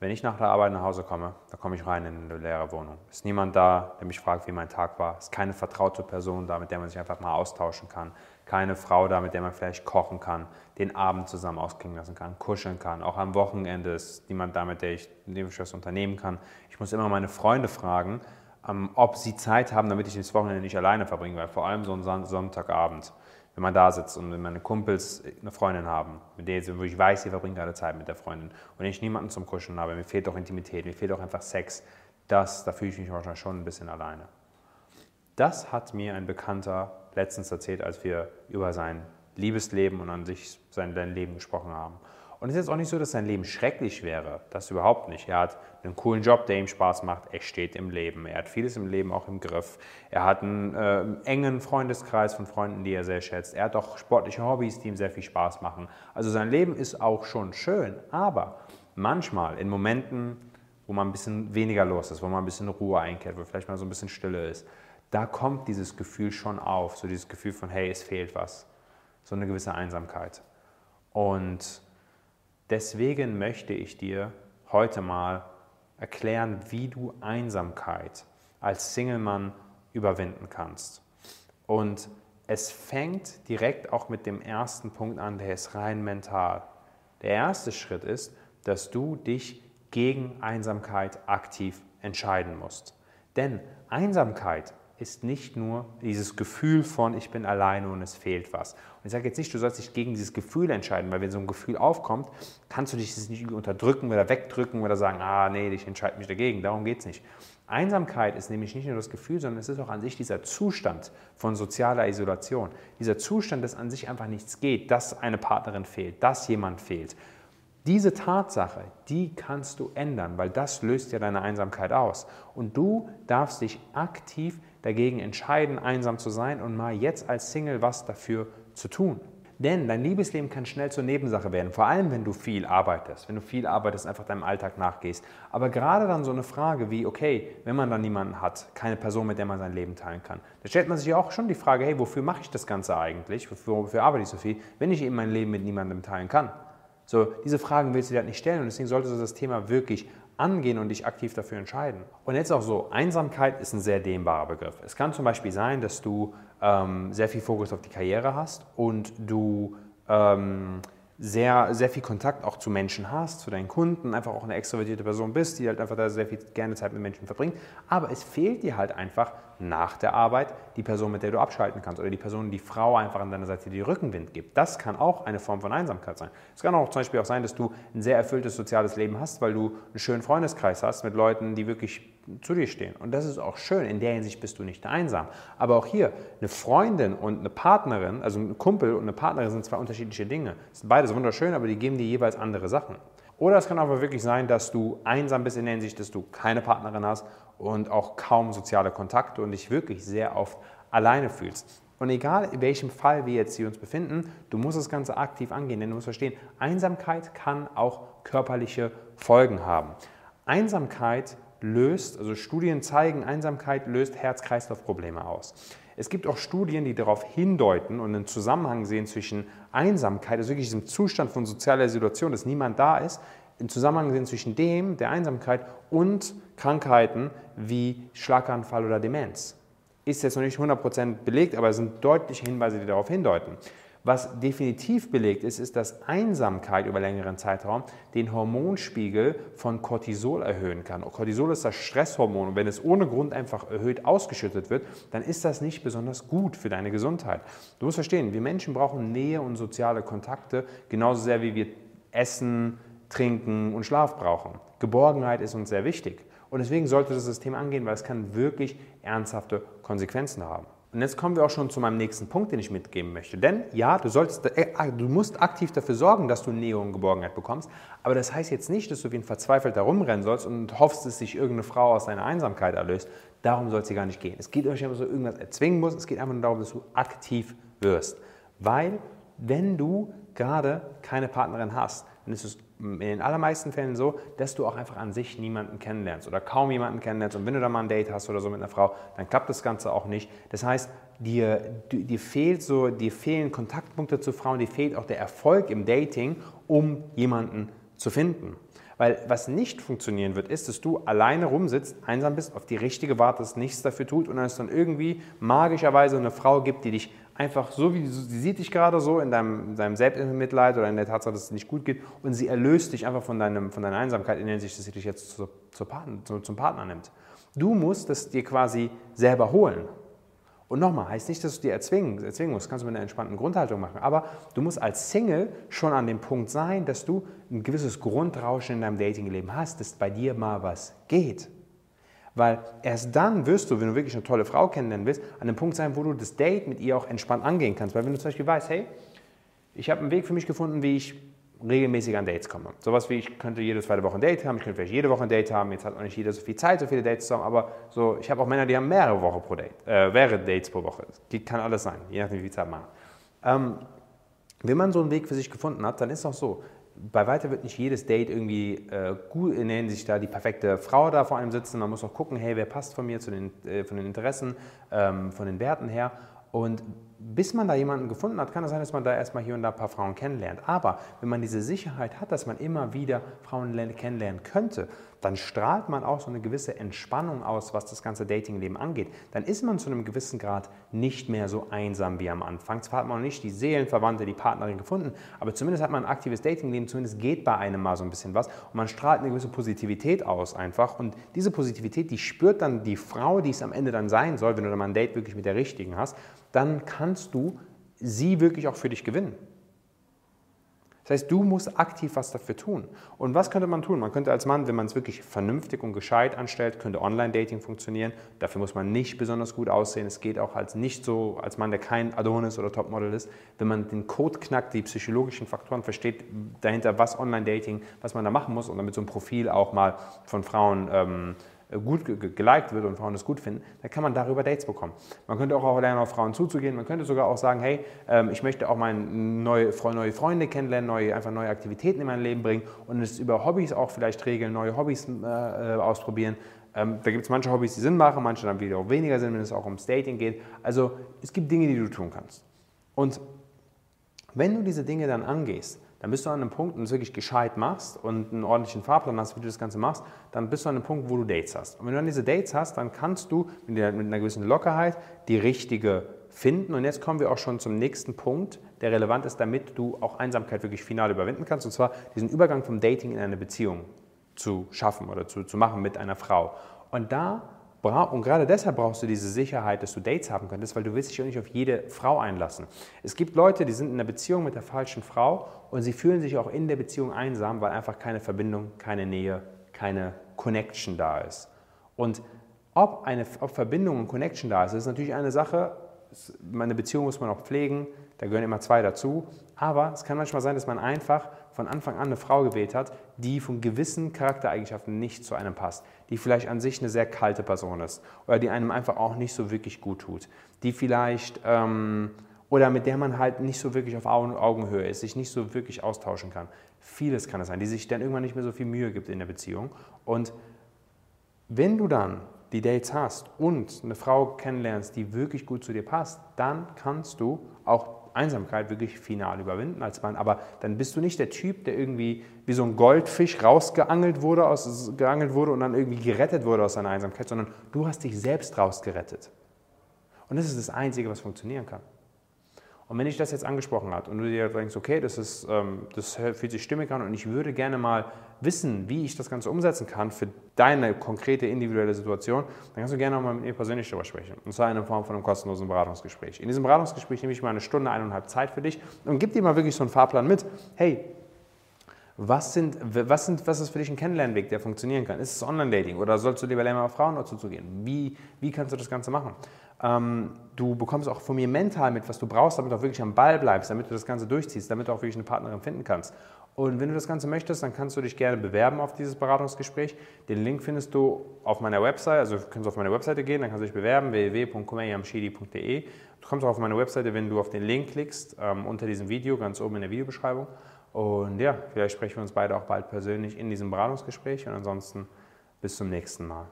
Wenn ich nach der Arbeit nach Hause komme, da komme ich rein in eine leere Wohnung. Ist niemand da, der mich fragt, wie mein Tag war. Ist keine vertraute Person da, mit der man sich einfach mal austauschen kann. Keine Frau da, mit der man vielleicht kochen kann, den Abend zusammen ausklingen lassen kann, kuscheln kann. Auch am Wochenende ist niemand da, mit der ich, mit dem ich was unternehmen kann. Ich muss immer meine Freunde fragen, ähm, ob sie Zeit haben, damit ich das Wochenende nicht alleine verbringe, weil vor allem so ein Sonntagabend wenn man da sitzt und wenn meine Kumpels eine Freundin haben, mit der wo ich weiß, sie verbringen gerade Zeit mit der Freundin und ich niemanden zum Kuscheln habe, mir fehlt auch Intimität, mir fehlt auch einfach Sex, das, da fühle ich mich wahrscheinlich schon ein bisschen alleine. Das hat mir ein Bekannter letztens erzählt, als wir über sein Liebesleben und an sich sein Leben gesprochen haben. Und es ist jetzt auch nicht so, dass sein Leben schrecklich wäre. Das überhaupt nicht. Er hat einen coolen Job, der ihm Spaß macht. Er steht im Leben. Er hat vieles im Leben auch im Griff. Er hat einen äh, engen Freundeskreis von Freunden, die er sehr schätzt. Er hat auch sportliche Hobbys, die ihm sehr viel Spaß machen. Also sein Leben ist auch schon schön. Aber manchmal in Momenten, wo man ein bisschen weniger los ist, wo man ein bisschen Ruhe einkehrt, wo vielleicht mal so ein bisschen Stille ist, da kommt dieses Gefühl schon auf. So dieses Gefühl von, hey, es fehlt was. So eine gewisse Einsamkeit. Und Deswegen möchte ich dir heute mal erklären, wie du Einsamkeit als Single-Mann überwinden kannst. Und es fängt direkt auch mit dem ersten Punkt an, der ist rein mental. Der erste Schritt ist, dass du dich gegen Einsamkeit aktiv entscheiden musst. Denn Einsamkeit ist nicht nur dieses Gefühl von, ich bin alleine und es fehlt was. Und ich sage jetzt nicht, du sollst dich gegen dieses Gefühl entscheiden, weil wenn so ein Gefühl aufkommt, kannst du dich das nicht unterdrücken oder wegdrücken oder sagen, ah nee, ich entscheide mich dagegen. Darum geht es nicht. Einsamkeit ist nämlich nicht nur das Gefühl, sondern es ist auch an sich dieser Zustand von sozialer Isolation. Dieser Zustand, dass an sich einfach nichts geht, dass eine Partnerin fehlt, dass jemand fehlt. Diese Tatsache, die kannst du ändern, weil das löst ja deine Einsamkeit aus. Und du darfst dich aktiv dagegen entscheiden, einsam zu sein und mal jetzt als Single was dafür zu tun. Denn dein Liebesleben kann schnell zur Nebensache werden, vor allem wenn du viel arbeitest, wenn du viel arbeitest, einfach deinem Alltag nachgehst. Aber gerade dann so eine Frage wie, okay, wenn man dann niemanden hat, keine Person, mit der man sein Leben teilen kann, da stellt man sich ja auch schon die Frage, hey, wofür mache ich das Ganze eigentlich? Wofür, wofür arbeite ich so viel, wenn ich eben mein Leben mit niemandem teilen kann? So, diese Fragen willst du dir halt nicht stellen und deswegen solltest du das Thema wirklich angehen und dich aktiv dafür entscheiden. Und jetzt auch so, Einsamkeit ist ein sehr dehnbarer Begriff. Es kann zum Beispiel sein, dass du ähm, sehr viel Fokus auf die Karriere hast und du ähm, sehr, sehr viel Kontakt auch zu Menschen hast, zu deinen Kunden, einfach auch eine extrovertierte Person bist, die halt einfach da sehr viel gerne Zeit mit Menschen verbringt. Aber es fehlt dir halt einfach nach der Arbeit die Person, mit der du abschalten kannst oder die Person, die Frau einfach an deiner Seite die Rückenwind gibt. Das kann auch eine Form von Einsamkeit sein. Es kann auch zum Beispiel auch sein, dass du ein sehr erfülltes soziales Leben hast, weil du einen schönen Freundeskreis hast mit Leuten, die wirklich zu dir stehen. Und das ist auch schön. In der Hinsicht bist du nicht einsam. Aber auch hier, eine Freundin und eine Partnerin, also ein Kumpel und eine Partnerin sind zwei unterschiedliche Dinge. Das sind beides wunderschön, aber die geben dir jeweils andere Sachen. Oder es kann aber wirklich sein, dass du einsam bist in der Hinsicht, dass du keine Partnerin hast und auch kaum soziale Kontakte und dich wirklich sehr oft alleine fühlst. Und egal in welchem Fall wir jetzt hier uns befinden, du musst das Ganze aktiv angehen, denn du musst verstehen, Einsamkeit kann auch körperliche Folgen haben. Einsamkeit löst, also Studien zeigen, Einsamkeit löst Herz-Kreislauf-Probleme aus. Es gibt auch Studien, die darauf hindeuten und einen Zusammenhang sehen zwischen Einsamkeit, also wirklich diesem Zustand von sozialer Isolation, dass niemand da ist, einen Zusammenhang sehen zwischen dem, der Einsamkeit und Krankheiten wie Schlaganfall oder Demenz. Ist jetzt noch nicht 100% belegt, aber es sind deutliche Hinweise, die darauf hindeuten. Was definitiv belegt ist, ist, dass Einsamkeit über längeren Zeitraum den Hormonspiegel von Cortisol erhöhen kann. Cortisol ist das Stresshormon und wenn es ohne Grund einfach erhöht ausgeschüttet wird, dann ist das nicht besonders gut für deine Gesundheit. Du musst verstehen, wir Menschen brauchen Nähe und soziale Kontakte genauso sehr wie wir Essen, Trinken und Schlaf brauchen. Geborgenheit ist uns sehr wichtig. Und deswegen sollte das System angehen, weil es kann wirklich ernsthafte Konsequenzen haben. Und jetzt kommen wir auch schon zu meinem nächsten Punkt, den ich mitgeben möchte. Denn ja, du, solltest, äh, du musst aktiv dafür sorgen, dass du Nähe und Geborgenheit bekommst. Aber das heißt jetzt nicht, dass du wie ein Verzweifelter rumrennen sollst und hoffst, dass sich irgendeine Frau aus deiner Einsamkeit erlöst. Darum soll es hier gar nicht gehen. Es geht euch immer so irgendwas erzwingen muss. Es geht einfach nur darum, dass du aktiv wirst. Weil, wenn du gerade keine Partnerin hast, dann ist es in den allermeisten Fällen so, dass du auch einfach an sich niemanden kennenlernst oder kaum jemanden kennenlernst. Und wenn du da mal ein Date hast oder so mit einer Frau, dann klappt das Ganze auch nicht. Das heißt, dir, dir, fehlt so, dir fehlen Kontaktpunkte zu Frauen, dir fehlt auch der Erfolg im Dating, um jemanden zu finden. Weil was nicht funktionieren wird, ist, dass du alleine rumsitzt, einsam bist, auf die richtige wartest, nichts dafür tut und es dann irgendwie magischerweise eine Frau gibt, die dich einfach so wie sie sieht dich gerade so in deinem, in deinem Selbstmitleid oder in der Tatsache, dass es nicht gut geht und sie erlöst dich einfach von, deinem, von deiner Einsamkeit in der Hinsicht, dass sie dich jetzt zu, zu Partner, zu, zum Partner nimmt. Du musst das dir quasi selber holen. Und nochmal, heißt nicht, dass du dir erzwingen, erzwingen musst, kannst du mit einer entspannten Grundhaltung machen, aber du musst als Single schon an dem Punkt sein, dass du ein gewisses Grundrauschen in deinem Datingleben hast, dass bei dir mal was geht. Weil erst dann wirst du, wenn du wirklich eine tolle Frau kennenlernen willst, an dem Punkt sein, wo du das Date mit ihr auch entspannt angehen kannst. Weil wenn du zum Beispiel weißt, hey, ich habe einen Weg für mich gefunden, wie ich regelmäßig an Dates komme. Sowas wie, ich könnte jede zweite Woche ein Date haben, ich könnte vielleicht jede Woche ein Date haben, jetzt hat auch nicht jeder so viel Zeit, so viele Dates zu haben, aber so, ich habe auch Männer, die haben mehrere Wochen pro Date, äh, mehrere Dates pro Woche. Das kann alles sein, je nachdem, wie viel Zeit man hat. Ähm, wenn man so einen Weg für sich gefunden hat, dann ist es auch so, bei weitem wird nicht jedes Date irgendwie äh, gut in der Hinsicht da die perfekte Frau da vor einem sitzen. Man muss auch gucken, hey, wer passt von mir zu den, äh, von den Interessen, ähm, von den Werten her. Und bis man da jemanden gefunden hat, kann es sein, dass man da erstmal hier und da ein paar Frauen kennenlernt. Aber wenn man diese Sicherheit hat, dass man immer wieder Frauen kennenlernen könnte, dann strahlt man auch so eine gewisse Entspannung aus, was das ganze Datingleben angeht. Dann ist man zu einem gewissen Grad nicht mehr so einsam wie am Anfang. Zwar hat man noch nicht die Seelenverwandte, die Partnerin gefunden, aber zumindest hat man ein aktives Datingleben, zumindest geht bei einem mal so ein bisschen was und man strahlt eine gewisse Positivität aus einfach und diese Positivität, die spürt dann die Frau, die es am Ende dann sein soll, wenn du dann mal ein Date wirklich mit der richtigen hast, dann kannst du sie wirklich auch für dich gewinnen. Das heißt, du musst aktiv was dafür tun. Und was könnte man tun? Man könnte als Mann, wenn man es wirklich vernünftig und gescheit anstellt, könnte Online-Dating funktionieren. Dafür muss man nicht besonders gut aussehen. Es geht auch als nicht so, als Mann, der kein Adonis oder Topmodel ist. Wenn man den Code knackt, die psychologischen Faktoren versteht dahinter, was Online-Dating, was man da machen muss und damit so ein Profil auch mal von Frauen ähm, äh, gut geliked wird und Frauen das gut finden, dann kann man darüber Dates bekommen. Man könnte auch lernen, auf Frauen zuzugehen. Man könnte sogar auch sagen, hey, ähm, ich möchte auch mal neue, neue Freunde kennenlernen, neue, einfach neue Aktivitäten in mein Leben bringen und es über Hobbys auch vielleicht regeln, neue Hobbys äh, äh ausprobieren. Ähm, da gibt es manche Hobbys, die Sinn machen, manche dann wieder auch weniger Sinn, wenn es auch ums Dating geht. Also es gibt Dinge, die du tun kannst. Und wenn du diese Dinge dann angehst, dann bist du an einem Punkt und es wirklich gescheit machst und einen ordentlichen Fahrplan hast, wie du das Ganze machst, dann bist du an einem Punkt, wo du Dates hast. Und wenn du dann diese Dates hast, dann kannst du mit einer gewissen Lockerheit die richtige finden. Und jetzt kommen wir auch schon zum nächsten Punkt, der relevant ist, damit du auch Einsamkeit wirklich final überwinden kannst. Und zwar diesen Übergang vom Dating in eine Beziehung zu schaffen oder zu, zu machen mit einer Frau. Und da und gerade deshalb brauchst du diese Sicherheit, dass du Dates haben könntest, weil du willst dich auch nicht auf jede Frau einlassen. Es gibt Leute, die sind in einer Beziehung mit der falschen Frau und sie fühlen sich auch in der Beziehung einsam, weil einfach keine Verbindung, keine Nähe, keine Connection da ist. Und ob eine ob Verbindung und Connection da ist, ist natürlich eine Sache. Meine Beziehung muss man auch pflegen, da gehören immer zwei dazu. Aber es kann manchmal sein, dass man einfach von Anfang an eine Frau gewählt hat, die von gewissen Charaktereigenschaften nicht zu einem passt, die vielleicht an sich eine sehr kalte Person ist oder die einem einfach auch nicht so wirklich gut tut, die vielleicht ähm, oder mit der man halt nicht so wirklich auf Augenhöhe ist, sich nicht so wirklich austauschen kann. Vieles kann es sein, die sich dann irgendwann nicht mehr so viel Mühe gibt in der Beziehung. Und wenn du dann die Dates hast und eine Frau kennenlernst, die wirklich gut zu dir passt, dann kannst du auch Einsamkeit wirklich final überwinden als Mann. Aber dann bist du nicht der Typ, der irgendwie wie so ein Goldfisch rausgeangelt wurde, aus, geangelt wurde und dann irgendwie gerettet wurde aus seiner Einsamkeit, sondern du hast dich selbst rausgerettet. Und das ist das Einzige, was funktionieren kann. Und wenn ich das jetzt angesprochen habe und du dir denkst, okay, das, ist, ähm, das fühlt sich stimmig an und ich würde gerne mal wissen, wie ich das Ganze umsetzen kann für deine konkrete individuelle Situation, dann kannst du gerne auch mal mit mir persönlich darüber sprechen. Und zwar in der Form von einem kostenlosen Beratungsgespräch. In diesem Beratungsgespräch nehme ich mal eine Stunde, eineinhalb Zeit für dich und gib dir mal wirklich so einen Fahrplan mit. Hey, was, sind, was, sind, was ist für dich ein Kennenlernweg, der funktionieren kann? Ist es Online-Dating oder sollst du lieber lernen, auf Frauen dazu zu gehen? Wie, wie kannst du das Ganze machen? Ähm, du bekommst auch von mir mental mit, was du brauchst, damit du auch wirklich am Ball bleibst, damit du das Ganze durchziehst, damit du auch wirklich eine Partnerin finden kannst. Und wenn du das Ganze möchtest, dann kannst du dich gerne bewerben auf dieses Beratungsgespräch. Den Link findest du auf meiner Website, also kannst du auf meine Webseite gehen, dann kannst du dich bewerben, www.kumeyamshidi.de. Du kommst auch auf meine Webseite, wenn du auf den Link klickst, ähm, unter diesem Video, ganz oben in der Videobeschreibung. Und ja, vielleicht sprechen wir uns beide auch bald persönlich in diesem Beratungsgespräch und ansonsten bis zum nächsten Mal.